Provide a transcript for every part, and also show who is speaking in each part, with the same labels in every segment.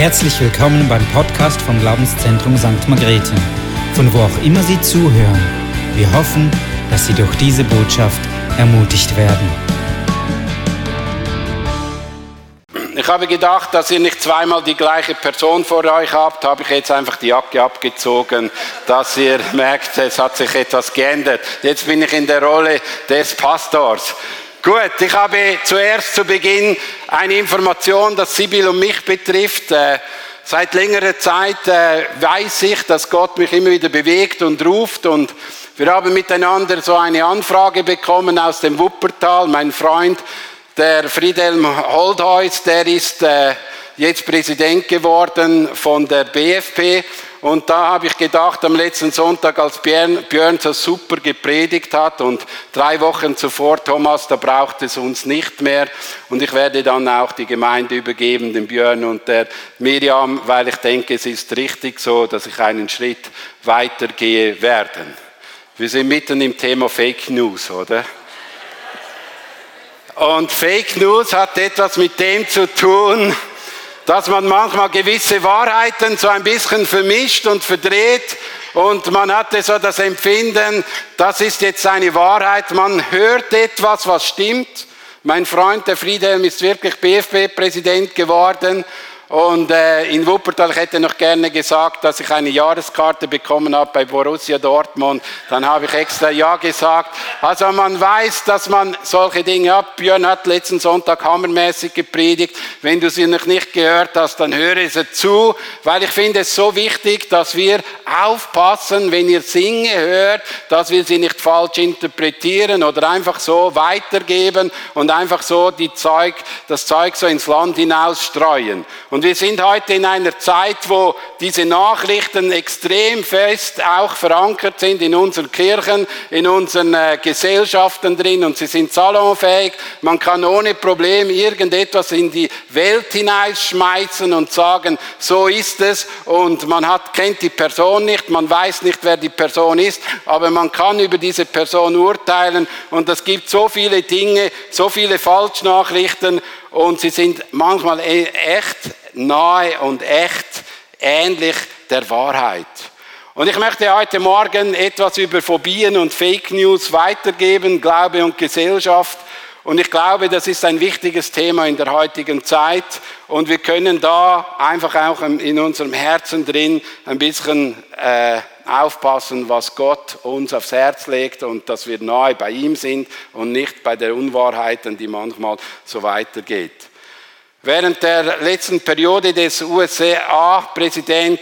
Speaker 1: Herzlich willkommen beim Podcast vom Glaubenszentrum St. Margrethe, von wo auch immer Sie zuhören. Wir hoffen, dass Sie durch diese Botschaft ermutigt werden.
Speaker 2: Ich habe gedacht, dass ihr nicht zweimal die gleiche Person vor euch habt, habe ich jetzt einfach die Jacke abgezogen, dass ihr merkt, es hat sich etwas geändert. Jetzt bin ich in der Rolle des Pastors. Gut, ich habe zuerst zu Beginn eine Information, das Sibyl und mich betrifft. Äh, seit längerer Zeit äh, weiß ich, dass Gott mich immer wieder bewegt und ruft und wir haben miteinander so eine Anfrage bekommen aus dem Wuppertal. Mein Freund, der Friedelm Holdheus, der ist äh, jetzt Präsident geworden von der BFP und da habe ich gedacht, am letzten Sonntag, als Björn, Björn so super gepredigt hat und drei Wochen zuvor, Thomas, da braucht es uns nicht mehr. Und ich werde dann auch die Gemeinde übergeben, dem Björn und der Miriam, weil ich denke, es ist richtig so, dass ich einen Schritt weitergehe werden. Wir sind mitten im Thema Fake News, oder? Und Fake News hat etwas mit dem zu tun, dass man manchmal gewisse Wahrheiten so ein bisschen vermischt und verdreht und man hatte so das Empfinden, das ist jetzt eine Wahrheit, man hört etwas, was stimmt. Mein Freund, der Friedhelm, ist wirklich BFB-Präsident geworden und äh, in Wuppertal, ich hätte noch gerne gesagt, dass ich eine Jahreskarte bekommen habe bei Borussia Dortmund. Dann habe ich extra Ja gesagt. Also man weiß, dass man solche Dinge hat. Björn hat letzten Sonntag hammermäßig gepredigt. Wenn du sie noch nicht gehört hast, dann höre sie zu, weil ich finde es so wichtig, dass wir aufpassen, wenn ihr Singe hört, dass wir sie nicht falsch interpretieren oder einfach so weitergeben und einfach so die Zeug, das Zeug so ins Land hinausstreuen. Und und wir sind heute in einer Zeit, wo diese Nachrichten extrem fest auch verankert sind in unseren Kirchen, in unseren äh, Gesellschaften drin. Und sie sind salonfähig. Man kann ohne Problem irgendetwas in die Welt hineinschmeißen und sagen, so ist es. Und man hat, kennt die Person nicht, man weiß nicht, wer die Person ist, aber man kann über diese Person urteilen. Und es gibt so viele Dinge, so viele Falschnachrichten. Und sie sind manchmal e-, echt nahe und echt ähnlich der Wahrheit. Und ich möchte heute Morgen etwas über Phobien und Fake News weitergeben, Glaube und Gesellschaft. Und ich glaube, das ist ein wichtiges Thema in der heutigen Zeit. Und wir können da einfach auch in unserem Herzen drin ein bisschen äh, aufpassen, was Gott uns aufs Herz legt und dass wir nahe bei ihm sind und nicht bei der Unwahrheit, die manchmal so weitergeht. Während der letzten Periode des USA-Präsident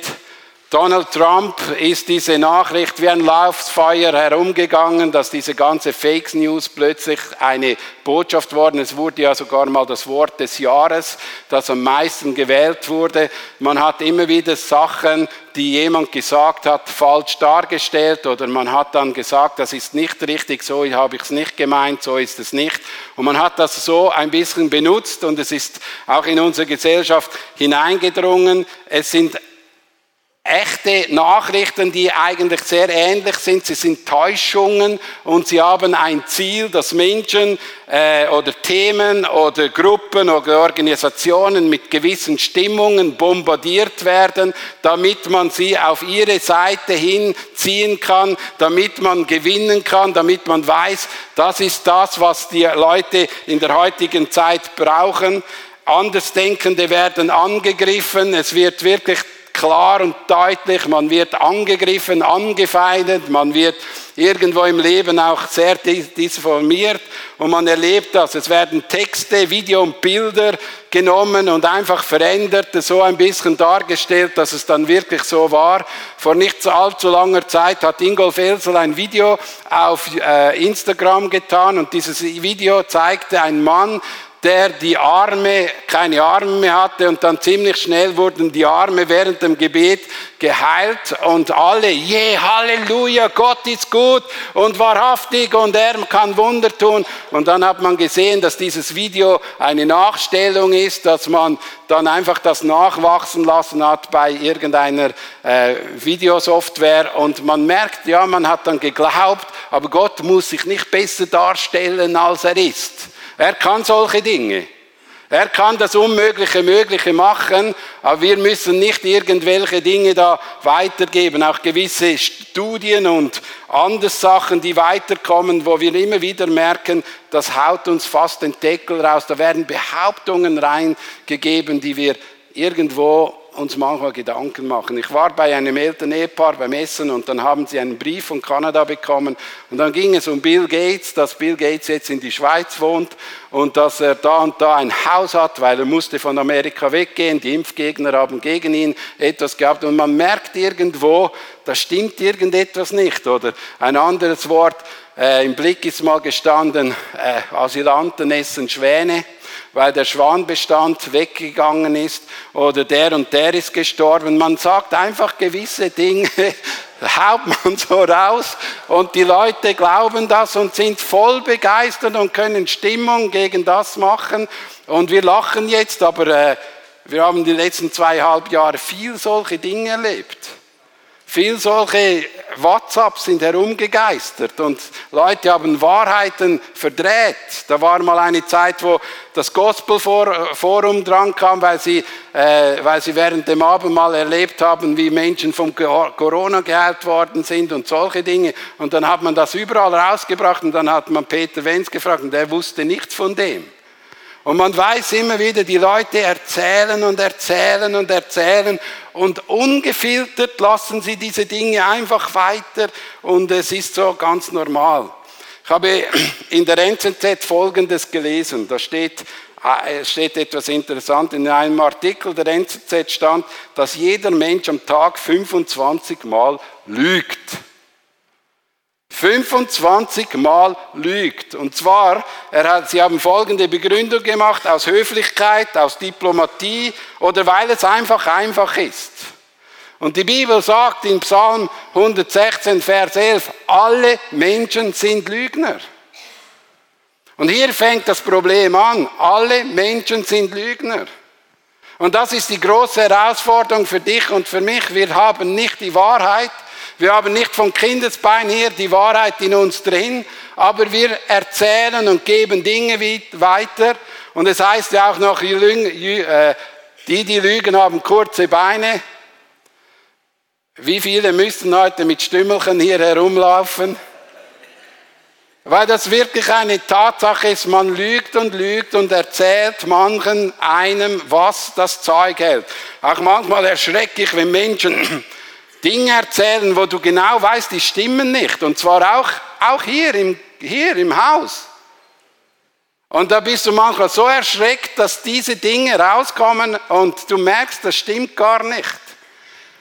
Speaker 2: Donald Trump ist diese Nachricht wie ein Laufsfeuer herumgegangen, dass diese ganze Fake News plötzlich eine Botschaft worden. Es wurde ja sogar mal das Wort des Jahres, das am meisten gewählt wurde. Man hat immer wieder Sachen, die jemand gesagt hat, falsch dargestellt oder man hat dann gesagt, das ist nicht richtig, so habe ich es nicht gemeint, so ist es nicht. Und man hat das so ein bisschen benutzt und es ist auch in unsere Gesellschaft hineingedrungen. Es sind echte Nachrichten, die eigentlich sehr ähnlich sind. Sie sind Täuschungen und sie haben ein Ziel, dass Menschen äh, oder Themen oder Gruppen oder Organisationen mit gewissen Stimmungen bombardiert werden, damit man sie auf ihre Seite hinziehen kann, damit man gewinnen kann, damit man weiß, das ist das, was die Leute in der heutigen Zeit brauchen. Andersdenkende werden angegriffen. Es wird wirklich klar und deutlich, man wird angegriffen, angefeindet, man wird irgendwo im Leben auch sehr disformiert und man erlebt das. Es werden Texte, Video und Bilder genommen und einfach verändert, so ein bisschen dargestellt, dass es dann wirklich so war. Vor nicht allzu langer Zeit hat Ingolf Elsel ein Video auf äh, Instagram getan und dieses Video zeigte einen Mann, der die Arme, keine Arme mehr hatte und dann ziemlich schnell wurden die Arme während dem Gebet geheilt und alle, je, yeah, Halleluja, Gott ist gut und wahrhaftig und er kann Wunder tun. Und dann hat man gesehen, dass dieses Video eine Nachstellung ist, dass man dann einfach das nachwachsen lassen hat bei irgendeiner äh, Videosoftware und man merkt, ja, man hat dann geglaubt, aber Gott muss sich nicht besser darstellen, als er ist. Er kann solche Dinge. Er kann das Unmögliche Mögliche machen, aber wir müssen nicht irgendwelche Dinge da weitergeben, auch gewisse Studien und andere Sachen, die weiterkommen, wo wir immer wieder merken, das haut uns fast den Deckel raus. Da werden Behauptungen reingegeben, die wir irgendwo uns manchmal Gedanken machen. Ich war bei einem älteren Ehepaar beim Essen und dann haben sie einen Brief von Kanada bekommen und dann ging es um Bill Gates, dass Bill Gates jetzt in die Schweiz wohnt und dass er da und da ein Haus hat, weil er musste von Amerika weggehen. Die Impfgegner haben gegen ihn etwas gehabt und man merkt irgendwo, da stimmt irgendetwas nicht oder ein anderes Wort, äh, im Blick ist mal gestanden, äh, Asylanten essen Schwäne weil der Schwanbestand weggegangen ist oder der und der ist gestorben. Man sagt einfach gewisse Dinge, haut man so raus und die Leute glauben das und sind voll begeistert und können Stimmung gegen das machen. Und wir lachen jetzt, aber äh, wir haben die letzten zweieinhalb Jahre viel solche Dinge erlebt. Viel solche WhatsApps sind herumgegeistert und Leute haben Wahrheiten verdreht. Da war mal eine Zeit, wo das Gospelforum dran kam, weil sie, äh, weil sie während dem Abendmahl erlebt haben, wie Menschen vom Corona geheilt worden sind und solche Dinge. Und dann hat man das überall rausgebracht und dann hat man Peter Wenz gefragt und der wusste nichts von dem. Und man weiß immer wieder, die Leute erzählen und erzählen und erzählen und ungefiltert lassen sie diese Dinge einfach weiter und es ist so ganz normal. Ich habe in der NZZ Folgendes gelesen. Da steht, äh, steht etwas interessant. In einem Artikel der NZZ stand, dass jeder Mensch am Tag 25 Mal lügt. 25 Mal lügt. Und zwar, er hat, sie haben folgende Begründung gemacht, aus Höflichkeit, aus Diplomatie oder weil es einfach einfach ist. Und die Bibel sagt in Psalm 116, Vers 11, alle Menschen sind Lügner. Und hier fängt das Problem an. Alle Menschen sind Lügner. Und das ist die große Herausforderung für dich und für mich. Wir haben nicht die Wahrheit, wir haben nicht von Kindesbein her die Wahrheit in uns drin, aber wir erzählen und geben Dinge weiter. Und es heißt ja auch noch, äh, die, die lügen, haben kurze Beine. Wie viele müssen heute mit Stümmelchen hier herumlaufen? Weil das wirklich eine Tatsache ist, man lügt und lügt und erzählt manchen einem, was das Zeug hält. Auch manchmal erschrecke ich, wenn Menschen Dinge erzählen, wo du genau weißt, die stimmen nicht. Und zwar auch, auch hier, im, hier im Haus. Und da bist du manchmal so erschreckt, dass diese Dinge rauskommen und du merkst, das stimmt gar nicht.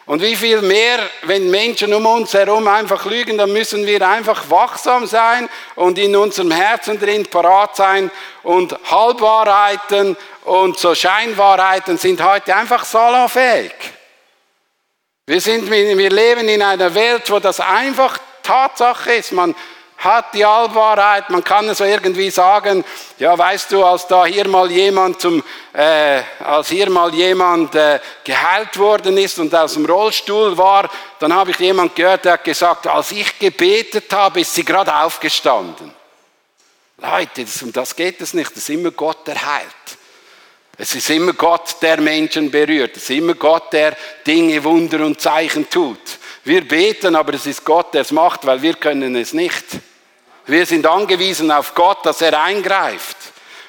Speaker 2: Und wie viel mehr, wenn Menschen um uns herum einfach lügen, dann müssen wir einfach wachsam sein und in unserem Herzen drin parat sein. Und Halbwahrheiten und so Scheinwahrheiten sind heute einfach salonfähig. Wir, sind, wir leben in einer Welt, wo das einfach Tatsache ist. Man hat die Allwahrheit, man kann es so irgendwie sagen, ja, weißt du, als da hier mal jemand zum, äh, als hier mal jemand äh, geheilt worden ist und aus dem Rollstuhl war, dann habe ich jemand gehört, der hat gesagt, als ich gebetet habe, ist sie gerade aufgestanden. Leute, das, um das geht es nicht, das ist immer Gott, der heilt. Es ist immer Gott, der Menschen berührt. Es ist immer Gott, der Dinge, Wunder und Zeichen tut. Wir beten, aber es ist Gott, der es macht, weil wir können es nicht. Wir sind angewiesen auf Gott, dass er eingreift.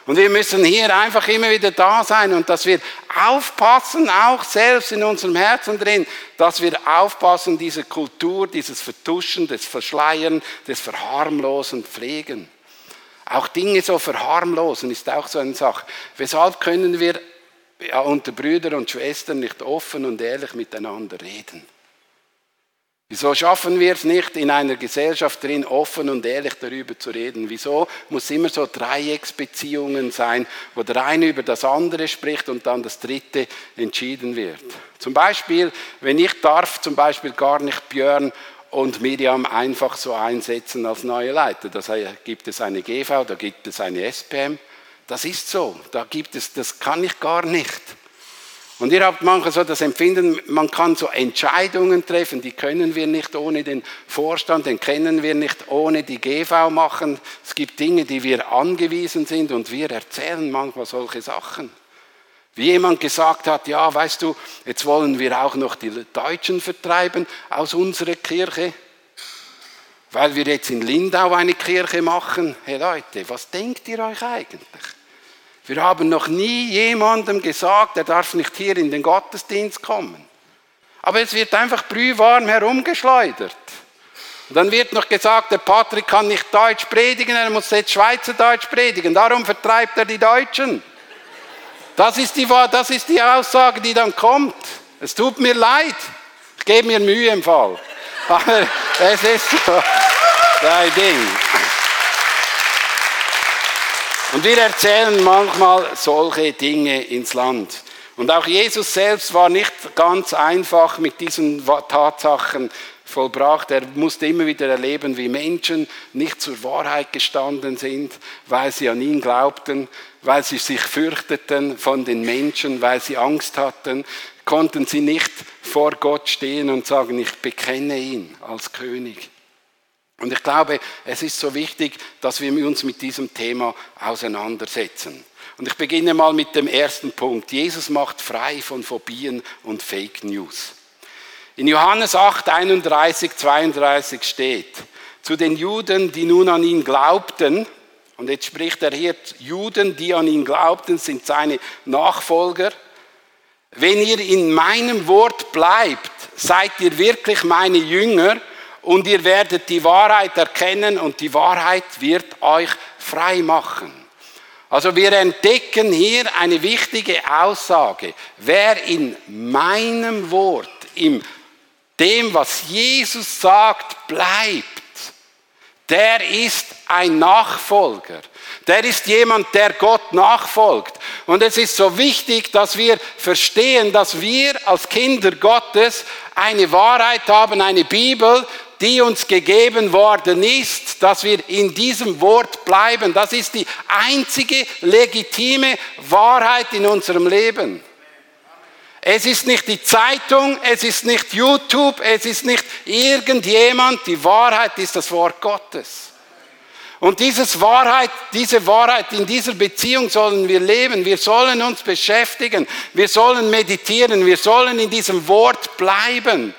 Speaker 2: Und wir müssen hier einfach immer wieder da sein und dass wir aufpassen, auch selbst in unserem Herzen drin, dass wir aufpassen, diese Kultur, dieses Vertuschen, das Verschleiern, das Verharmlosen pflegen. Auch Dinge so verharmlosen ist auch so eine Sache. Weshalb können wir unter Brüdern und Schwestern nicht offen und ehrlich miteinander reden? Wieso schaffen wir es nicht, in einer Gesellschaft drin offen und ehrlich darüber zu reden? Wieso muss immer so Dreiecksbeziehungen sein, wo der eine über das andere spricht und dann das dritte entschieden wird? Zum Beispiel, wenn ich darf, zum Beispiel gar nicht Björn und Miriam einfach so einsetzen als neue Leiter. Da gibt es eine GV, da gibt es eine SPM. Das ist so. Da gibt es, das kann ich gar nicht. Und ihr habt manchmal so das Empfinden, man kann so Entscheidungen treffen, die können wir nicht ohne den Vorstand, den kennen wir nicht ohne die GV machen. Es gibt Dinge, die wir angewiesen sind und wir erzählen manchmal solche Sachen. Wie jemand gesagt hat, ja, weißt du, jetzt wollen wir auch noch die Deutschen vertreiben aus unserer Kirche, weil wir jetzt in Lindau eine Kirche machen. Hey Leute, was denkt ihr euch eigentlich? Wir haben noch nie jemandem gesagt, er darf nicht hier in den Gottesdienst kommen. Aber es wird einfach brühwarm herumgeschleudert. Und dann wird noch gesagt, der Patrick kann nicht Deutsch predigen, er muss jetzt Schweizerdeutsch predigen. Darum vertreibt er die Deutschen. Das ist die, das ist die Aussage, die dann kommt. Es tut mir leid. Ich gebe mir Mühe im Fall. Aber es ist so dein Ding. Und wir erzählen manchmal solche Dinge ins Land. Und auch Jesus selbst war nicht ganz einfach mit diesen Tatsachen vollbracht. Er musste immer wieder erleben, wie Menschen nicht zur Wahrheit gestanden sind, weil sie an ihn glaubten, weil sie sich fürchteten von den Menschen, weil sie Angst hatten, konnten sie nicht vor Gott stehen und sagen, ich bekenne ihn als König. Und ich glaube, es ist so wichtig, dass wir uns mit diesem Thema auseinandersetzen. Und ich beginne mal mit dem ersten Punkt. Jesus macht frei von Phobien und Fake News. In Johannes 8, 31, 32 steht, zu den Juden, die nun an ihn glaubten, und jetzt spricht er hier, Juden, die an ihn glaubten, sind seine Nachfolger. Wenn ihr in meinem Wort bleibt, seid ihr wirklich meine Jünger und ihr werdet die Wahrheit erkennen und die Wahrheit wird euch frei machen. Also wir entdecken hier eine wichtige Aussage. Wer in meinem Wort, in dem, was Jesus sagt, bleibt, der ist ein Nachfolger. Der ist jemand, der Gott nachfolgt. Und es ist so wichtig, dass wir verstehen, dass wir als Kinder Gottes eine Wahrheit haben, eine Bibel, die uns gegeben worden ist, dass wir in diesem Wort bleiben. Das ist die einzige legitime Wahrheit in unserem Leben. Es ist nicht die Zeitung, es ist nicht YouTube, es ist nicht irgendjemand. Die Wahrheit ist das Wort Gottes. Und dieses Wahrheit, diese Wahrheit, in dieser Beziehung sollen wir leben. Wir sollen uns beschäftigen. Wir sollen meditieren. Wir sollen in diesem Wort bleiben.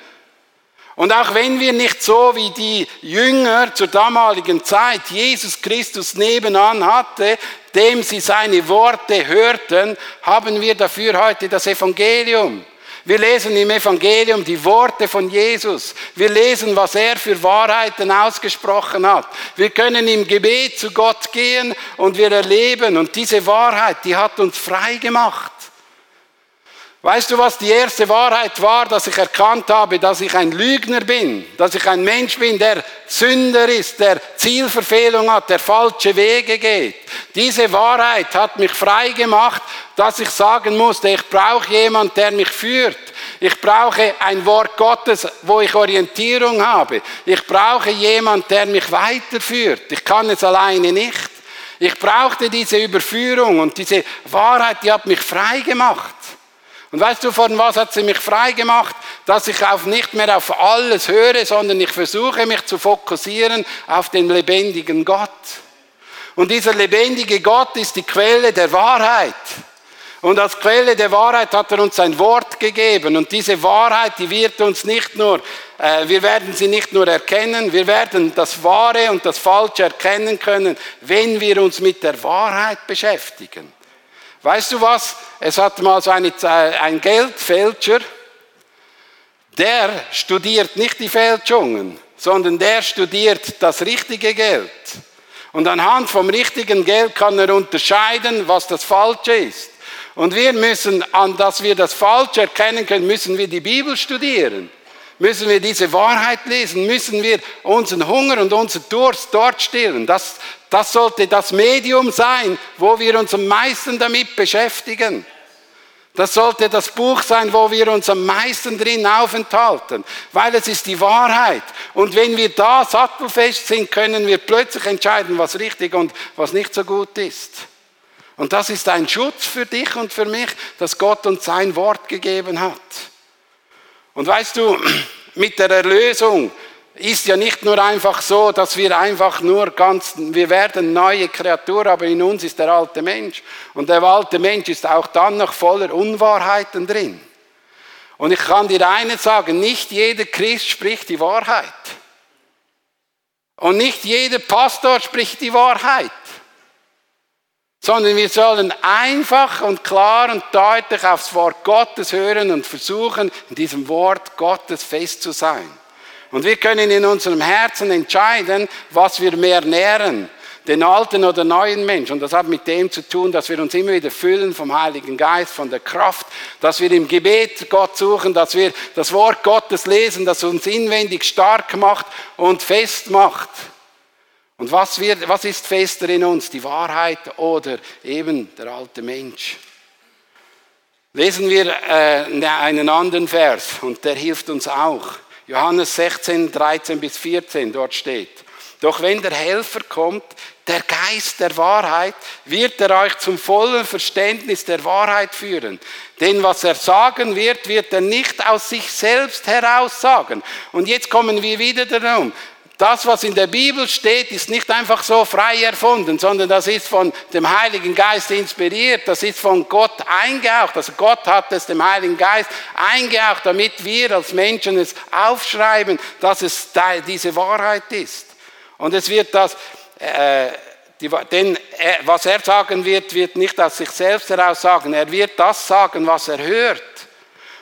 Speaker 2: Und auch wenn wir nicht so wie die Jünger zur damaligen Zeit Jesus Christus nebenan hatte, dem sie seine Worte hörten, haben wir dafür heute das Evangelium. Wir lesen im Evangelium die Worte von Jesus. Wir lesen, was er für Wahrheiten ausgesprochen hat. Wir können im Gebet zu Gott gehen und wir erleben. Und diese Wahrheit, die hat uns frei gemacht. Weißt du, was die erste Wahrheit war, dass ich erkannt habe, dass ich ein Lügner bin, dass ich ein Mensch bin, der Sünder ist, der Zielverfehlung hat, der falsche Wege geht. Diese Wahrheit hat mich frei gemacht, dass ich sagen musste, ich brauche jemand, der mich führt. Ich brauche ein Wort Gottes, wo ich Orientierung habe. Ich brauche jemand, der mich weiterführt. Ich kann es alleine nicht. Ich brauchte diese Überführung und diese Wahrheit, die hat mich frei gemacht. Und weißt du, von was hat sie mich frei gemacht? Dass ich auf nicht mehr auf alles höre, sondern ich versuche mich zu fokussieren auf den lebendigen Gott. Und dieser lebendige Gott ist die Quelle der Wahrheit. Und als Quelle der Wahrheit hat er uns sein Wort gegeben. Und diese Wahrheit, die wird uns nicht nur, äh, wir werden sie nicht nur erkennen, wir werden das Wahre und das Falsche erkennen können, wenn wir uns mit der Wahrheit beschäftigen. Weißt du was? Es hat mal so eine, ein Geldfälscher, der studiert nicht die Fälschungen, sondern der studiert das richtige Geld. Und anhand vom richtigen Geld kann er unterscheiden, was das Falsche ist. Und wir müssen, an dass wir das Falsche erkennen können, müssen wir die Bibel studieren. Müssen wir diese Wahrheit lesen, müssen wir unseren Hunger und unseren Durst dort stillen. Das, das sollte das Medium sein, wo wir uns am meisten damit beschäftigen. Das sollte das Buch sein, wo wir uns am meisten drin aufenthalten, weil es ist die Wahrheit. Und wenn wir da sattelfest sind, können wir plötzlich entscheiden, was richtig und was nicht so gut ist. Und das ist ein Schutz für dich und für mich, dass Gott uns sein Wort gegeben hat. Und weißt du, mit der Erlösung ist ja nicht nur einfach so, dass wir einfach nur ganz, wir werden neue Kreatur, aber in uns ist der alte Mensch. Und der alte Mensch ist auch dann noch voller Unwahrheiten drin. Und ich kann dir eines sagen, nicht jeder Christ spricht die Wahrheit. Und nicht jeder Pastor spricht die Wahrheit sondern wir sollen einfach und klar und deutlich aufs Wort Gottes hören und versuchen, in diesem Wort Gottes fest zu sein. Und wir können in unserem Herzen entscheiden, was wir mehr nähren, den alten oder neuen Mensch. Und das hat mit dem zu tun, dass wir uns immer wieder füllen vom Heiligen Geist, von der Kraft, dass wir im Gebet Gott suchen, dass wir das Wort Gottes lesen, das uns inwendig stark macht und fest macht. Und was, wird, was ist fester in uns, die Wahrheit oder eben der alte Mensch? Lesen wir äh, einen anderen Vers und der hilft uns auch. Johannes 16, 13 bis 14, dort steht. Doch wenn der Helfer kommt, der Geist der Wahrheit, wird er euch zum vollen Verständnis der Wahrheit führen. Denn was er sagen wird, wird er nicht aus sich selbst heraus sagen. Und jetzt kommen wir wieder darum. Das, was in der Bibel steht, ist nicht einfach so frei erfunden, sondern das ist von dem Heiligen Geist inspiriert, das ist von Gott eingehaucht. Also Gott hat es dem Heiligen Geist eingehaucht, damit wir als Menschen es aufschreiben, dass es diese Wahrheit ist. Und es wird das, äh, die, denn er, was er sagen wird, wird nicht aus sich selbst heraus sagen. Er wird das sagen, was er hört.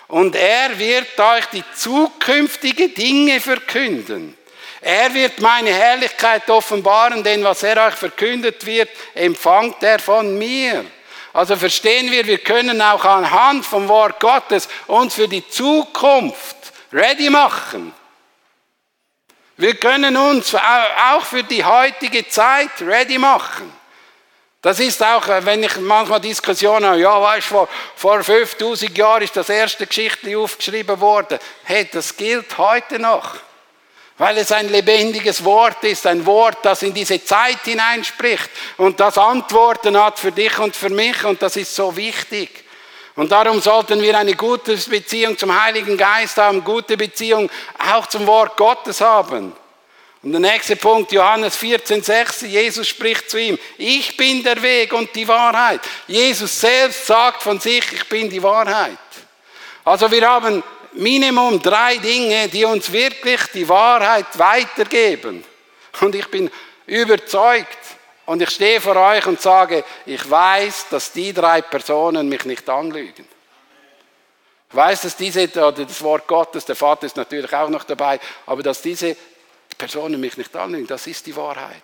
Speaker 2: Und er wird euch die zukünftigen Dinge verkünden. Er wird meine Herrlichkeit offenbaren, denn was er euch verkündet wird, empfangt er von mir. Also verstehen wir, wir können auch anhand vom Wort Gottes uns für die Zukunft ready machen. Wir können uns auch für die heutige Zeit ready machen. Das ist auch, wenn ich manchmal Diskussionen habe, ja, weißt du, vor, vor 5000 Jahren ist das erste Geschichte aufgeschrieben worden. Hey, das gilt heute noch. Weil es ein lebendiges Wort ist, ein Wort, das in diese Zeit hineinspricht und das Antworten hat für dich und für mich und das ist so wichtig. Und darum sollten wir eine gute Beziehung zum Heiligen Geist haben, gute Beziehung auch zum Wort Gottes haben. Und der nächste Punkt, Johannes 14, 6, Jesus spricht zu ihm, ich bin der Weg und die Wahrheit. Jesus selbst sagt von sich, ich bin die Wahrheit. Also wir haben Minimum drei Dinge, die uns wirklich die Wahrheit weitergeben. Und ich bin überzeugt und ich stehe vor euch und sage, ich weiß, dass die drei Personen mich nicht anlügen. Ich weiß, dass diese, oder das Wort Gottes, der Vater ist natürlich auch noch dabei, aber dass diese Personen mich nicht anlügen, das ist die Wahrheit.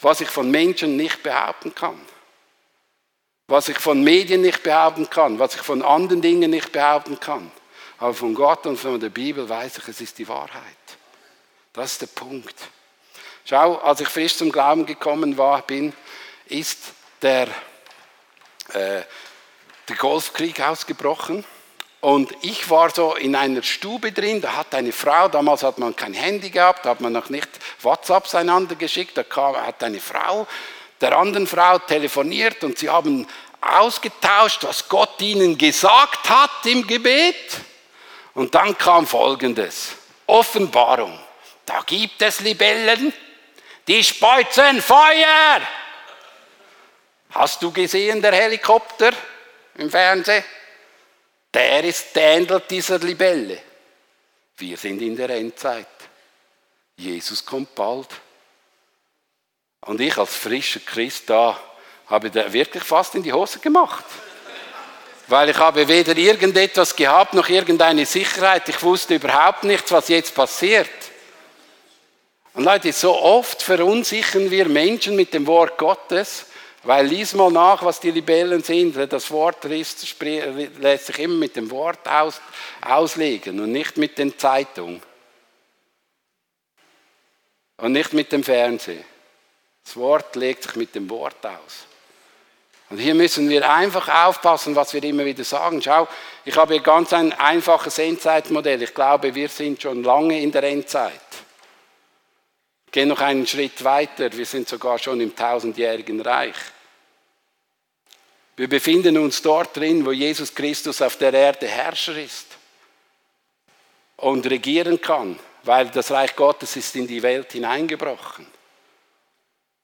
Speaker 2: Was ich von Menschen nicht behaupten kann. Was ich von Medien nicht behaupten kann, was ich von anderen Dingen nicht behaupten kann. Aber von Gott und von der Bibel weiß ich, es ist die Wahrheit. Das ist der Punkt. Schau, als ich frisch zum Glauben gekommen war, bin, ist der, äh, der Golfkrieg ausgebrochen. Und ich war so in einer Stube drin, da hat eine Frau, damals hat man kein Handy gehabt, da hat man noch nicht WhatsApps einander geschickt, da kam, hat eine Frau der anderen Frau telefoniert und sie haben ausgetauscht, was Gott ihnen gesagt hat im Gebet. Und dann kam Folgendes. Offenbarung. Da gibt es Libellen, die speuzen Feuer. Hast du gesehen, der Helikopter im Fernsehen? Der ist der ähnelt dieser Libelle. Wir sind in der Endzeit. Jesus kommt bald. Und ich als frischer Christ da habe da wirklich fast in die Hose gemacht weil ich habe weder irgendetwas gehabt noch irgendeine Sicherheit. Ich wusste überhaupt nichts, was jetzt passiert. Und Leute, so oft verunsichern wir Menschen mit dem Wort Gottes, weil lies mal nach, was die Libellen sind. Das Wort lässt sich immer mit dem Wort aus, auslegen und nicht mit den Zeitungen. Und nicht mit dem Fernsehen. Das Wort legt sich mit dem Wort aus. Und hier müssen wir einfach aufpassen, was wir immer wieder sagen. Schau, ich habe hier ganz ein einfaches Endzeitmodell. Ich glaube, wir sind schon lange in der Endzeit. Gehen noch einen Schritt weiter. Wir sind sogar schon im tausendjährigen Reich. Wir befinden uns dort drin, wo Jesus Christus auf der Erde Herrscher ist und regieren kann, weil das Reich Gottes ist in die Welt hineingebrochen.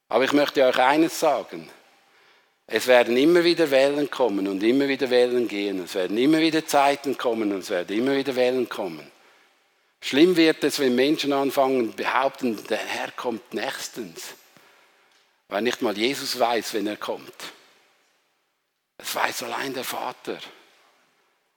Speaker 2: Aber ich möchte euch eines sagen. Es werden immer wieder Wellen kommen und immer wieder Wellen gehen. Es werden immer wieder Zeiten kommen und es werden immer wieder Wellen kommen. Schlimm wird es, wenn Menschen anfangen behaupten, der Herr kommt nächstens. Weil nicht mal Jesus weiß, wenn er kommt. Es weiß allein der Vater.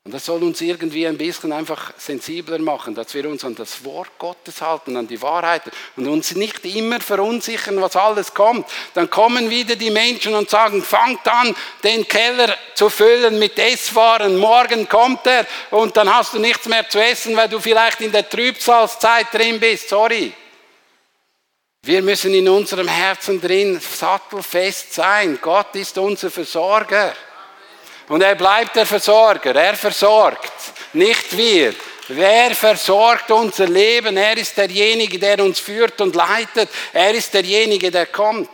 Speaker 2: Und das soll uns irgendwie ein bisschen einfach sensibler machen, dass wir uns an das Wort Gottes halten, an die Wahrheit und uns nicht immer verunsichern, was alles kommt. Dann kommen wieder die Menschen und sagen, fangt an, den Keller zu füllen mit Esswaren. Morgen kommt er und dann hast du nichts mehr zu essen, weil du vielleicht in der Trübsalzeit drin bist. Sorry. Wir müssen in unserem Herzen drin sattelfest sein. Gott ist unser Versorger. Und er bleibt der Versorger. Er versorgt, nicht wir. Wer versorgt unser Leben? Er ist derjenige, der uns führt und leitet. Er ist derjenige, der kommt.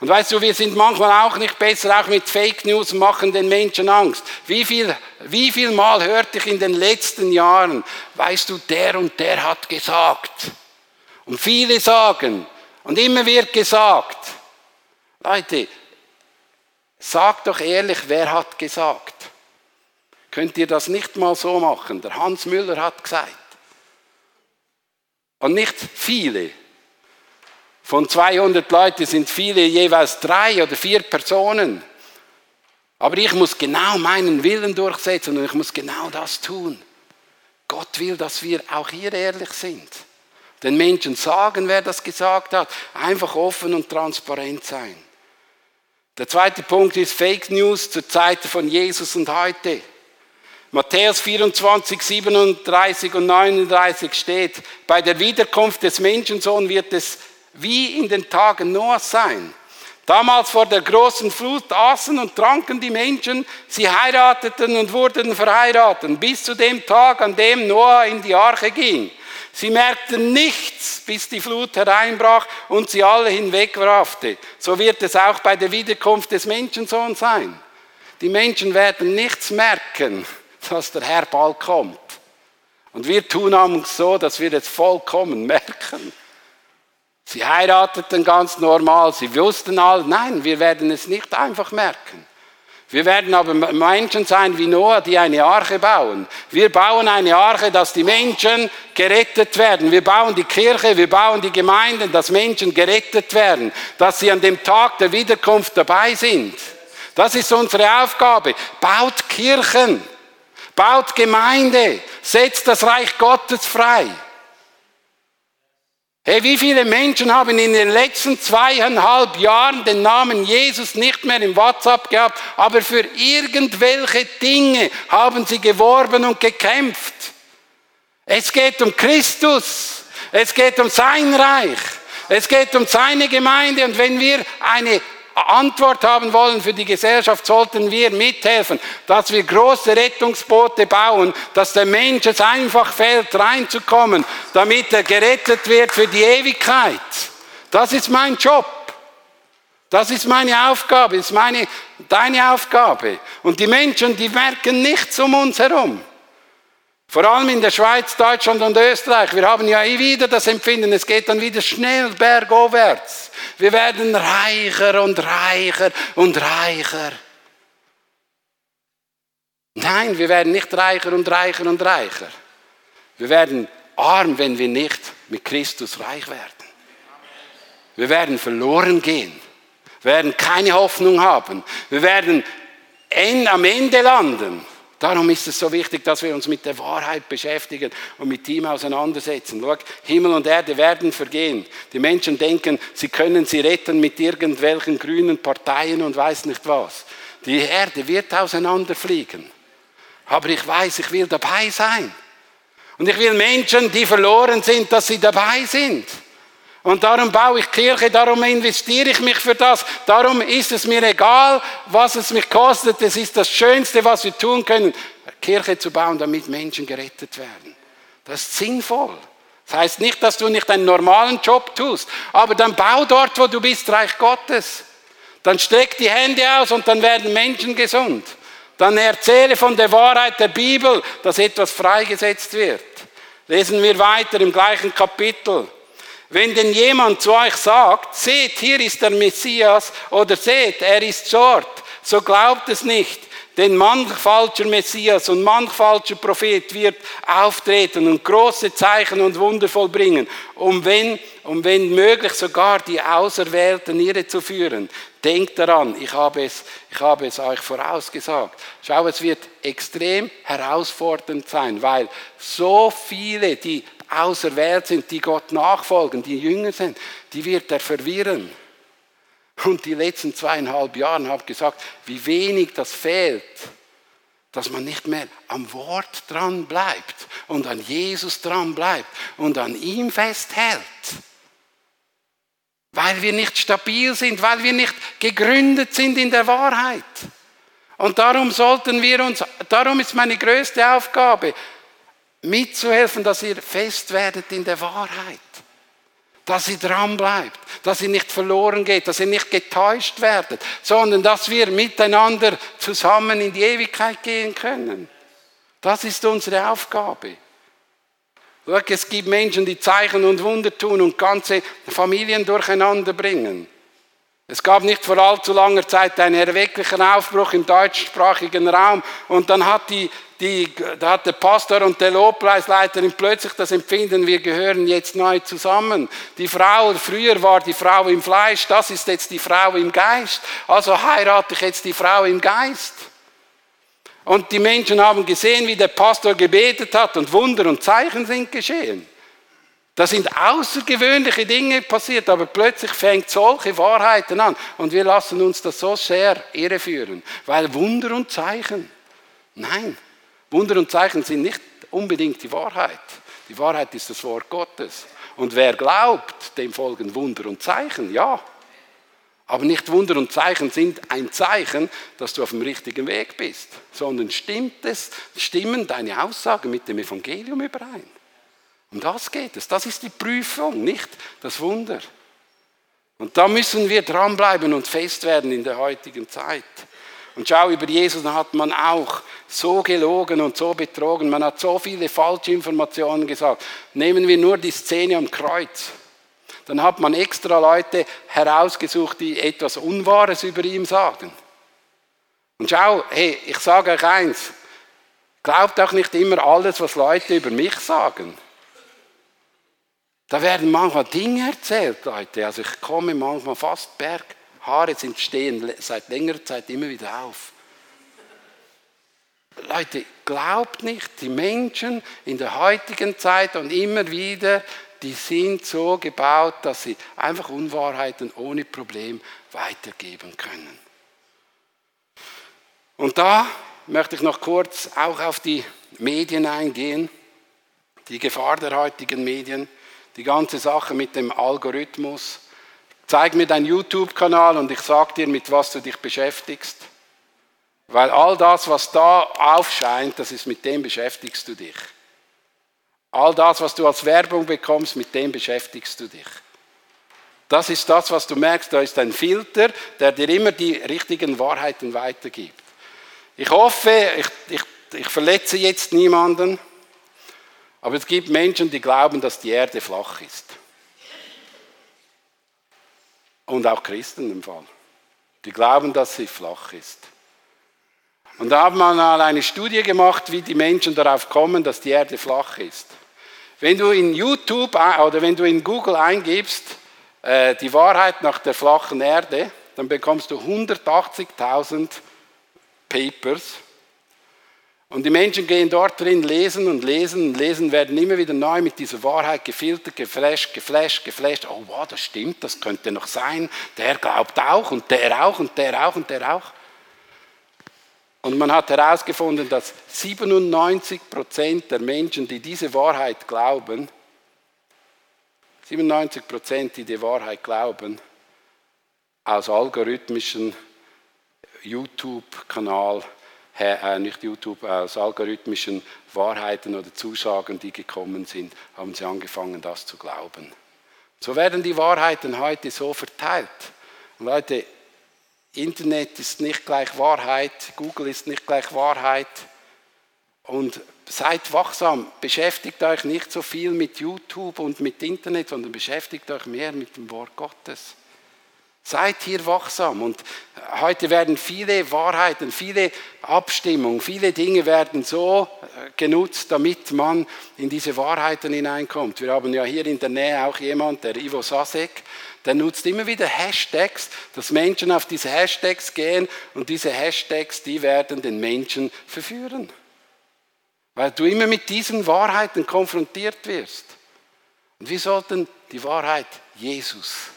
Speaker 2: Und weißt du, wir sind manchmal auch nicht besser, auch mit Fake News machen den Menschen Angst. Wie viel, wie viel Mal hörte ich in den letzten Jahren, weißt du, der und der hat gesagt. Und viele sagen, und immer wird gesagt, Leute, Sagt doch ehrlich, wer hat gesagt? Könnt ihr das nicht mal so machen? Der Hans Müller hat gesagt. Und nicht viele. Von 200 Leuten sind viele jeweils drei oder vier Personen. Aber ich muss genau meinen Willen durchsetzen und ich muss genau das tun. Gott will, dass wir auch hier ehrlich sind. Den Menschen sagen, wer das gesagt hat. Einfach offen und transparent sein. Der zweite Punkt ist Fake News zur Zeit von Jesus und heute. Matthäus 24, 37 und 39 steht, bei der Wiederkunft des Menschensohn wird es wie in den Tagen Noahs sein. Damals vor der großen Flut aßen und tranken die Menschen, sie heirateten und wurden verheiratet, bis zu dem Tag, an dem Noah in die Arche ging. Sie merkten nichts, bis die Flut hereinbrach und sie alle hinwegwarfte. So wird es auch bei der Wiederkunft des Menschensohns sein. Die Menschen werden nichts merken, dass der Herr bald kommt. Und wir tun uns so, dass wir es vollkommen merken. Sie heirateten ganz normal, sie wussten all, nein, wir werden es nicht einfach merken. Wir werden aber Menschen sein wie Noah, die eine Arche bauen. Wir bauen eine Arche, dass die Menschen gerettet werden. Wir bauen die Kirche, wir bauen die Gemeinden, dass Menschen gerettet werden, dass sie an dem Tag der Wiederkunft dabei sind. Das ist unsere Aufgabe. Baut Kirchen, baut Gemeinde, setzt das Reich Gottes frei. Hey, wie viele Menschen haben in den letzten zweieinhalb Jahren den Namen Jesus nicht mehr im WhatsApp gehabt, aber für irgendwelche Dinge haben sie geworben und gekämpft. Es geht um Christus. Es geht um sein Reich. Es geht um seine Gemeinde. Und wenn wir eine Antwort haben wollen für die Gesellschaft, sollten wir mithelfen, dass wir große Rettungsboote bauen, dass der Mensch es einfach fällt, reinzukommen, damit er gerettet wird für die Ewigkeit. Das ist mein Job. Das ist meine Aufgabe, ist meine, deine Aufgabe. Und die Menschen, die merken nichts um uns herum. Vor allem in der Schweiz, Deutschland und Österreich. Wir haben ja eh wieder das Empfinden, es geht dann wieder schnell bergaufwärts. Wir werden reicher und reicher und reicher. Nein, wir werden nicht reicher und reicher und reicher. Wir werden arm, wenn wir nicht mit Christus reich werden. Wir werden verloren gehen. Wir werden keine Hoffnung haben. Wir werden am Ende landen. Darum ist es so wichtig, dass wir uns mit der Wahrheit beschäftigen und mit ihm auseinandersetzen. Schau, Himmel und Erde werden vergehen. Die Menschen denken, sie können sie retten mit irgendwelchen grünen Parteien und weiß nicht was. Die Erde wird auseinanderfliegen. Aber ich weiß, ich will dabei sein. Und ich will Menschen, die verloren sind, dass sie dabei sind. Und darum baue ich Kirche, darum investiere ich mich für das, darum ist es mir egal, was es mich kostet. Es ist das Schönste, was wir tun können, Kirche zu bauen, damit Menschen gerettet werden. Das ist sinnvoll. Das heißt nicht, dass du nicht einen normalen Job tust, aber dann bau dort, wo du bist, Reich Gottes. Dann streck die Hände aus und dann werden Menschen gesund. Dann erzähle von der Wahrheit der Bibel, dass etwas freigesetzt wird. Lesen wir weiter im gleichen Kapitel. Wenn denn jemand zu euch sagt, seht, hier ist der Messias oder seht, er ist dort, so glaubt es nicht. Denn manch falscher Messias und manch falscher Prophet wird auftreten und große Zeichen und Wunder vollbringen, um wenn, um wenn möglich sogar die Auserwählten irre zu führen. Denkt daran, ich habe, es, ich habe es euch vorausgesagt. Schau, es wird extrem herausfordernd sein, weil so viele, die auserwählt sind, die Gott nachfolgen, die Jünger sind, die wird er verwirren. Und die letzten zweieinhalb Jahre habe gesagt, wie wenig das fehlt, dass man nicht mehr am Wort dran bleibt und an Jesus dran bleibt und an ihm festhält. Weil wir nicht stabil sind, weil wir nicht gegründet sind in der Wahrheit. Und darum sollten wir uns, darum ist meine größte Aufgabe, mitzuhelfen, dass ihr fest werdet in der Wahrheit dass ihr dran bleibt, dass ihr nicht verloren geht, dass ihr nicht getäuscht werdet, sondern dass wir miteinander zusammen in die Ewigkeit gehen können. Das ist unsere Aufgabe. Es gibt Menschen, die Zeichen und Wunder tun und ganze Familien durcheinander bringen. Es gab nicht vor allzu langer Zeit einen erwecklichen Aufbruch im deutschsprachigen Raum und dann hat die die, da hat der Pastor und der Lobpreisleiterin plötzlich das Empfinden, wir gehören jetzt neu zusammen. Die Frau, früher war die Frau im Fleisch, das ist jetzt die Frau im Geist. Also heirate ich jetzt die Frau im Geist. Und die Menschen haben gesehen, wie der Pastor gebetet hat und Wunder und Zeichen sind geschehen. Da sind außergewöhnliche Dinge passiert, aber plötzlich fängt solche Wahrheiten an und wir lassen uns das so sehr irreführen, weil Wunder und Zeichen. Nein, Wunder und Zeichen sind nicht unbedingt die Wahrheit. Die Wahrheit ist das Wort Gottes. Und wer glaubt, dem folgen Wunder und Zeichen, ja. Aber nicht Wunder und Zeichen sind ein Zeichen, dass du auf dem richtigen Weg bist, sondern stimmt es, stimmen deine Aussagen mit dem Evangelium überein. Um das geht es. Das ist die Prüfung, nicht das Wunder. Und da müssen wir dranbleiben und fest werden in der heutigen Zeit. Und schau, über Jesus hat man auch so gelogen und so betrogen. Man hat so viele falsche Informationen gesagt. Nehmen wir nur die Szene am Kreuz. Dann hat man extra Leute herausgesucht, die etwas Unwahres über ihn sagen. Und schau, hey, ich sage euch eins. Glaubt auch nicht immer alles, was Leute über mich sagen. Da werden manchmal Dinge erzählt, Leute. Also ich komme manchmal fast berg Haare sind stehen seit längerer Zeit immer wieder auf. Leute, glaubt nicht, die Menschen in der heutigen Zeit und immer wieder, die sind so gebaut, dass sie einfach Unwahrheiten ohne Problem weitergeben können. Und da möchte ich noch kurz auch auf die Medien eingehen, die Gefahr der heutigen Medien, die ganze Sache mit dem Algorithmus. Zeig mir deinen YouTube-Kanal und ich sag dir, mit was du dich beschäftigst. Weil all das, was da aufscheint, das ist mit dem beschäftigst du dich. All das, was du als Werbung bekommst, mit dem beschäftigst du dich. Das ist das, was du merkst, da ist ein Filter, der dir immer die richtigen Wahrheiten weitergibt. Ich hoffe, ich, ich, ich verletze jetzt niemanden, aber es gibt Menschen, die glauben, dass die Erde flach ist. Und auch Christen im Fall. Die glauben, dass sie flach ist. Und da hat man mal eine Studie gemacht, wie die Menschen darauf kommen, dass die Erde flach ist. Wenn du in YouTube oder wenn du in Google eingibst, äh, die Wahrheit nach der flachen Erde, dann bekommst du 180.000 Papers und die Menschen gehen dort drin, lesen und lesen und lesen, werden immer wieder neu mit dieser Wahrheit gefiltert, geflasht, geflasht, geflasht. Oh, wow, das stimmt, das könnte noch sein. Der glaubt auch und der auch und der auch und der auch. Und man hat herausgefunden, dass 97 Prozent der Menschen, die diese Wahrheit glauben, 97 Prozent, die die Wahrheit glauben, aus algorithmischen YouTube-Kanal nicht YouTube, aus algorithmischen Wahrheiten oder Zusagen, die gekommen sind, haben sie angefangen, das zu glauben. So werden die Wahrheiten heute so verteilt. Und Leute, Internet ist nicht gleich Wahrheit, Google ist nicht gleich Wahrheit. Und seid wachsam, beschäftigt euch nicht so viel mit YouTube und mit Internet, sondern beschäftigt euch mehr mit dem Wort Gottes. Seid hier wachsam und heute werden viele Wahrheiten, viele Abstimmungen, viele Dinge werden so äh, genutzt, damit man in diese Wahrheiten hineinkommt. Wir haben ja hier in der Nähe auch jemand, der Ivo Sasek, der nutzt immer wieder Hashtags, dass Menschen auf diese Hashtags gehen und diese Hashtags, die werden den Menschen verführen. Weil du immer mit diesen Wahrheiten konfrontiert wirst. Und wir sollten die Wahrheit Jesus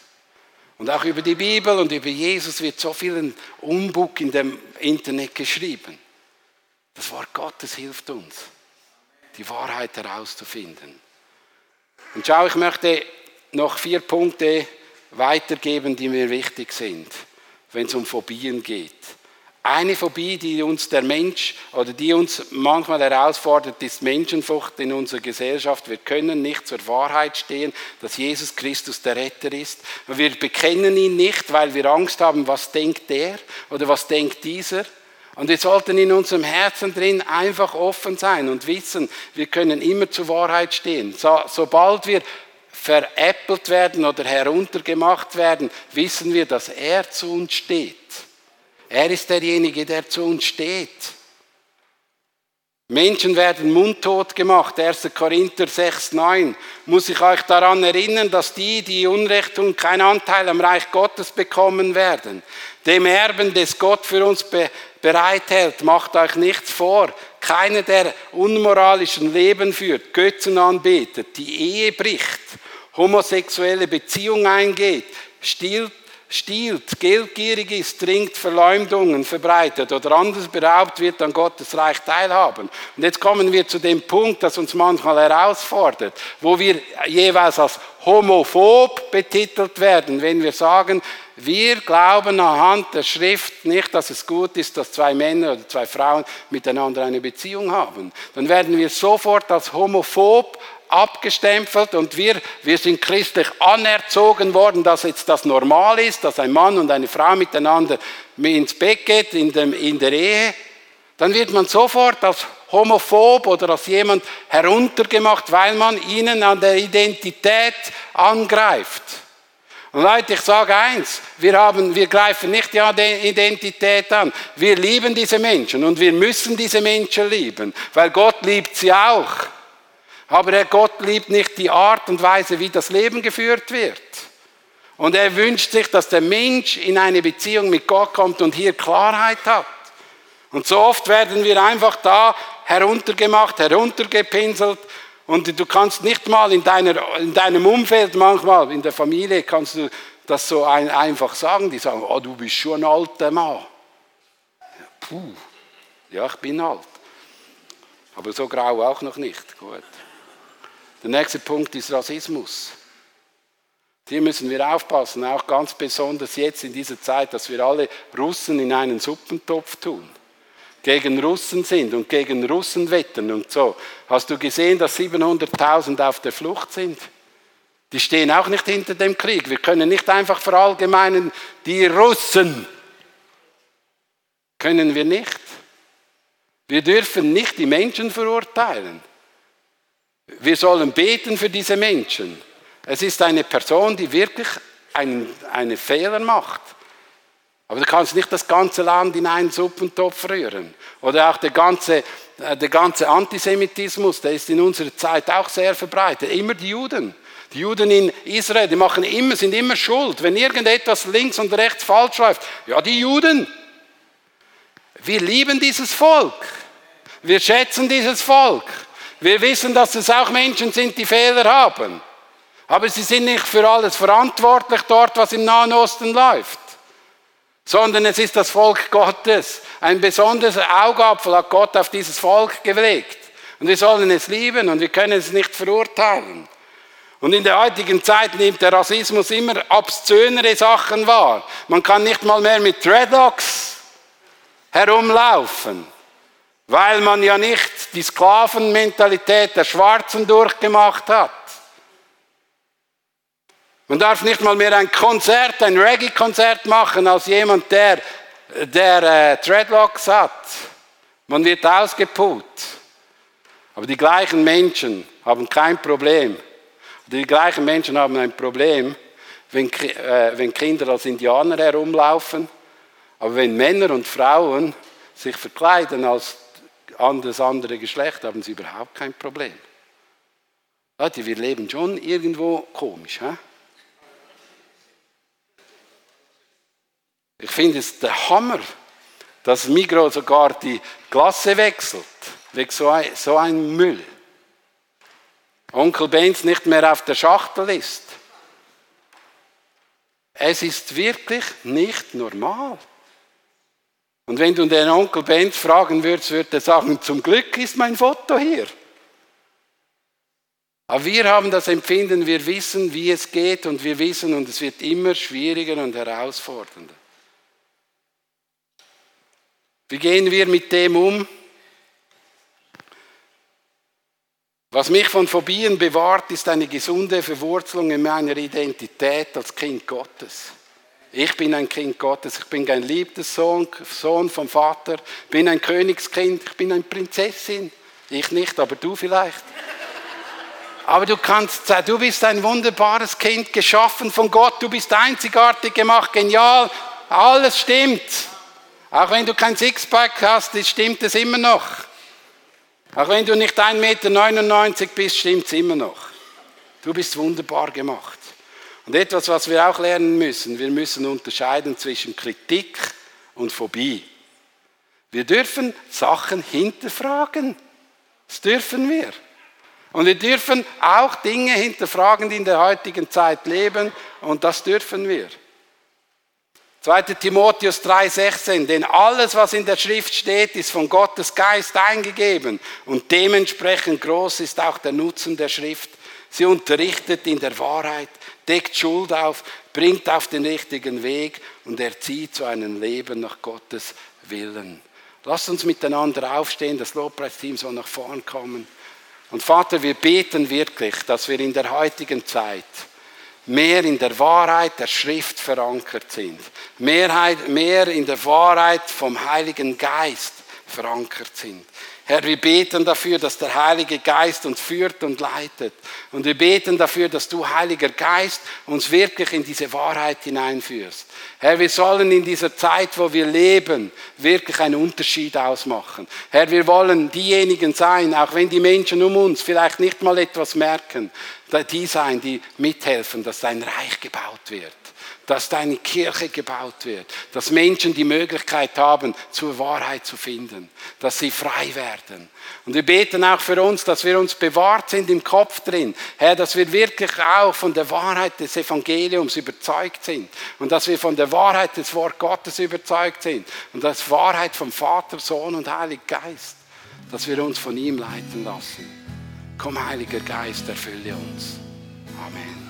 Speaker 2: und auch über die Bibel und über Jesus wird so viel Umbug in dem Internet geschrieben. Das Wort Gottes hilft uns, die Wahrheit herauszufinden. Und schau, ich möchte noch vier Punkte weitergeben, die mir wichtig sind, wenn es um Phobien geht. Eine Phobie, die uns der Mensch oder die uns manchmal herausfordert, ist Menschenfurcht in unserer Gesellschaft. Wir können nicht zur Wahrheit stehen, dass Jesus Christus der Retter ist. Wir bekennen ihn nicht, weil wir Angst haben, was denkt der oder was denkt dieser. Und wir sollten in unserem Herzen drin einfach offen sein und wissen, wir können immer zur Wahrheit stehen. So, sobald wir veräppelt werden oder heruntergemacht werden, wissen wir, dass er zu uns steht. Er ist derjenige, der zu uns steht. Menschen werden mundtot gemacht. 1. Korinther 6, 9. Muss ich euch daran erinnern, dass die, die Unrecht tun, keinen Anteil am Reich Gottes bekommen werden. Dem Erben, des Gott für uns bereithält, macht euch nichts vor. Keiner, der unmoralischen Leben führt, Götzen anbetet, die Ehe bricht, homosexuelle Beziehung eingeht, stiehlt stiehlt, geldgierig ist, trinkt Verleumdungen, verbreitet oder anders beraubt wird an Gottes Reich teilhaben. Und jetzt kommen wir zu dem Punkt, das uns manchmal herausfordert, wo wir jeweils als homophob betitelt werden, wenn wir sagen, wir glauben anhand der Schrift nicht, dass es gut ist, dass zwei Männer oder zwei Frauen miteinander eine Beziehung haben. Dann werden wir sofort als homophob abgestempelt und wir, wir sind christlich anerzogen worden, dass jetzt das normal ist, dass ein Mann und eine Frau miteinander ins Bett geht in, dem, in der Ehe, dann wird man sofort als homophob oder als jemand heruntergemacht, weil man ihnen an der Identität angreift. Und Leute, ich sage eins, wir, haben, wir greifen nicht die Identität an. Wir lieben diese Menschen und wir müssen diese Menschen lieben, weil Gott liebt sie auch. Aber der Gott liebt nicht die Art und Weise, wie das Leben geführt wird. Und er wünscht sich, dass der Mensch in eine Beziehung mit Gott kommt und hier Klarheit hat. Und so oft werden wir einfach da heruntergemacht, heruntergepinselt. Und du kannst nicht mal in, deiner, in deinem Umfeld, manchmal in der Familie, kannst du das so ein, einfach sagen. Die sagen, oh, du bist schon ein alter Mann. Puh, ja, ich bin alt. Aber so grau auch noch nicht. Gut. Der nächste Punkt ist Rassismus. Hier müssen wir aufpassen, auch ganz besonders jetzt in dieser Zeit, dass wir alle Russen in einen Suppentopf tun. Gegen Russen sind und gegen Russen wettern und so. Hast du gesehen, dass 700.000 auf der Flucht sind? Die stehen auch nicht hinter dem Krieg. Wir können nicht einfach verallgemeinen, die Russen. Können wir nicht. Wir dürfen nicht die Menschen verurteilen. Wir sollen beten für diese Menschen. Es ist eine Person, die wirklich einen, einen Fehler macht. Aber du kannst nicht das ganze Land in einen Suppentopf rühren. Oder auch der ganze, äh, der ganze Antisemitismus, der ist in unserer Zeit auch sehr verbreitet. Immer die Juden. Die Juden in Israel, die machen immer, sind immer schuld. Wenn irgendetwas links und rechts falsch läuft, ja, die Juden. Wir lieben dieses Volk. Wir schätzen dieses Volk. Wir wissen, dass es auch Menschen sind, die Fehler haben. Aber sie sind nicht für alles verantwortlich dort, was im Nahen Osten läuft. Sondern es ist das Volk Gottes. Ein besonderes Augapfel hat Gott auf dieses Volk gelegt. Und wir sollen es lieben und wir können es nicht verurteilen. Und in der heutigen Zeit nimmt der Rassismus immer obszönere Sachen wahr. Man kann nicht mal mehr mit Dreadlocks herumlaufen weil man ja nicht die Sklavenmentalität der Schwarzen durchgemacht hat. Man darf nicht mal mehr ein Konzert, ein Reggae-Konzert machen als jemand, der, der äh, Dreadlocks hat. Man wird ausgeput. Aber die gleichen Menschen haben kein Problem. Die gleichen Menschen haben ein Problem, wenn, äh, wenn Kinder als Indianer herumlaufen. Aber wenn Männer und Frauen sich verkleiden als das andere Geschlecht, haben sie überhaupt kein Problem. Leute, wir leben schon irgendwo komisch. He? Ich finde es der Hammer, dass Migros sogar die Klasse wechselt, wegen so ein, so ein Müll. Onkel Benz nicht mehr auf der Schachtel ist. Es ist wirklich nicht normal. Und wenn du den Onkel Benz fragen würdest, würde er sagen, zum Glück ist mein Foto hier. Aber wir haben das Empfinden, wir wissen, wie es geht und wir wissen, und es wird immer schwieriger und herausfordernder. Wie gehen wir mit dem um? Was mich von Phobien bewahrt, ist eine gesunde Verwurzelung in meiner Identität als Kind Gottes. Ich bin ein Kind Gottes, ich bin ein liebter Sohn, Sohn vom Vater, bin ein Königskind, ich bin eine Prinzessin. Ich nicht, aber du vielleicht. Aber du kannst, du bist ein wunderbares Kind, geschaffen von Gott, du bist einzigartig gemacht, genial, alles stimmt. Auch wenn du kein Sixpack hast, stimmt es immer noch. Auch wenn du nicht 1,99 Meter bist, stimmt es immer noch. Du bist wunderbar gemacht. Und etwas, was wir auch lernen müssen, wir müssen unterscheiden zwischen Kritik und Phobie. Wir dürfen Sachen hinterfragen. Das dürfen wir. Und wir dürfen auch Dinge hinterfragen, die in der heutigen Zeit leben. Und das dürfen wir. 2. Timotheus 3,16, denn alles, was in der Schrift steht, ist von Gottes Geist eingegeben und dementsprechend groß ist auch der Nutzen der Schrift. Sie unterrichtet in der Wahrheit, deckt Schuld auf, bringt auf den richtigen Weg und erzieht zu einem Leben nach Gottes Willen. Lasst uns miteinander aufstehen, das Lobpreisteam soll nach vorn kommen. Und Vater, wir beten wirklich, dass wir in der heutigen Zeit mehr in der Wahrheit der Schrift verankert sind, mehr, mehr in der Wahrheit vom Heiligen Geist verankert sind. Herr, wir beten dafür, dass der Heilige Geist uns führt und leitet. Und wir beten dafür, dass du, Heiliger Geist, uns wirklich in diese Wahrheit hineinführst. Herr, wir sollen in dieser Zeit, wo wir leben, wirklich einen Unterschied ausmachen. Herr, wir wollen diejenigen sein, auch wenn die Menschen um uns vielleicht nicht mal etwas merken, die sein, die mithelfen, dass dein Reich gebaut wird dass deine Kirche gebaut wird, dass Menschen die Möglichkeit haben, zur Wahrheit zu finden, dass sie frei werden. Und wir beten auch für uns, dass wir uns bewahrt sind im Kopf drin, Herr, dass wir wirklich auch von der Wahrheit des Evangeliums überzeugt sind und dass wir von der Wahrheit des Wort Gottes überzeugt sind und das Wahrheit vom Vater, Sohn und Heiliger Geist, dass wir uns von ihm leiten lassen. Komm, Heiliger Geist, erfülle uns. Amen.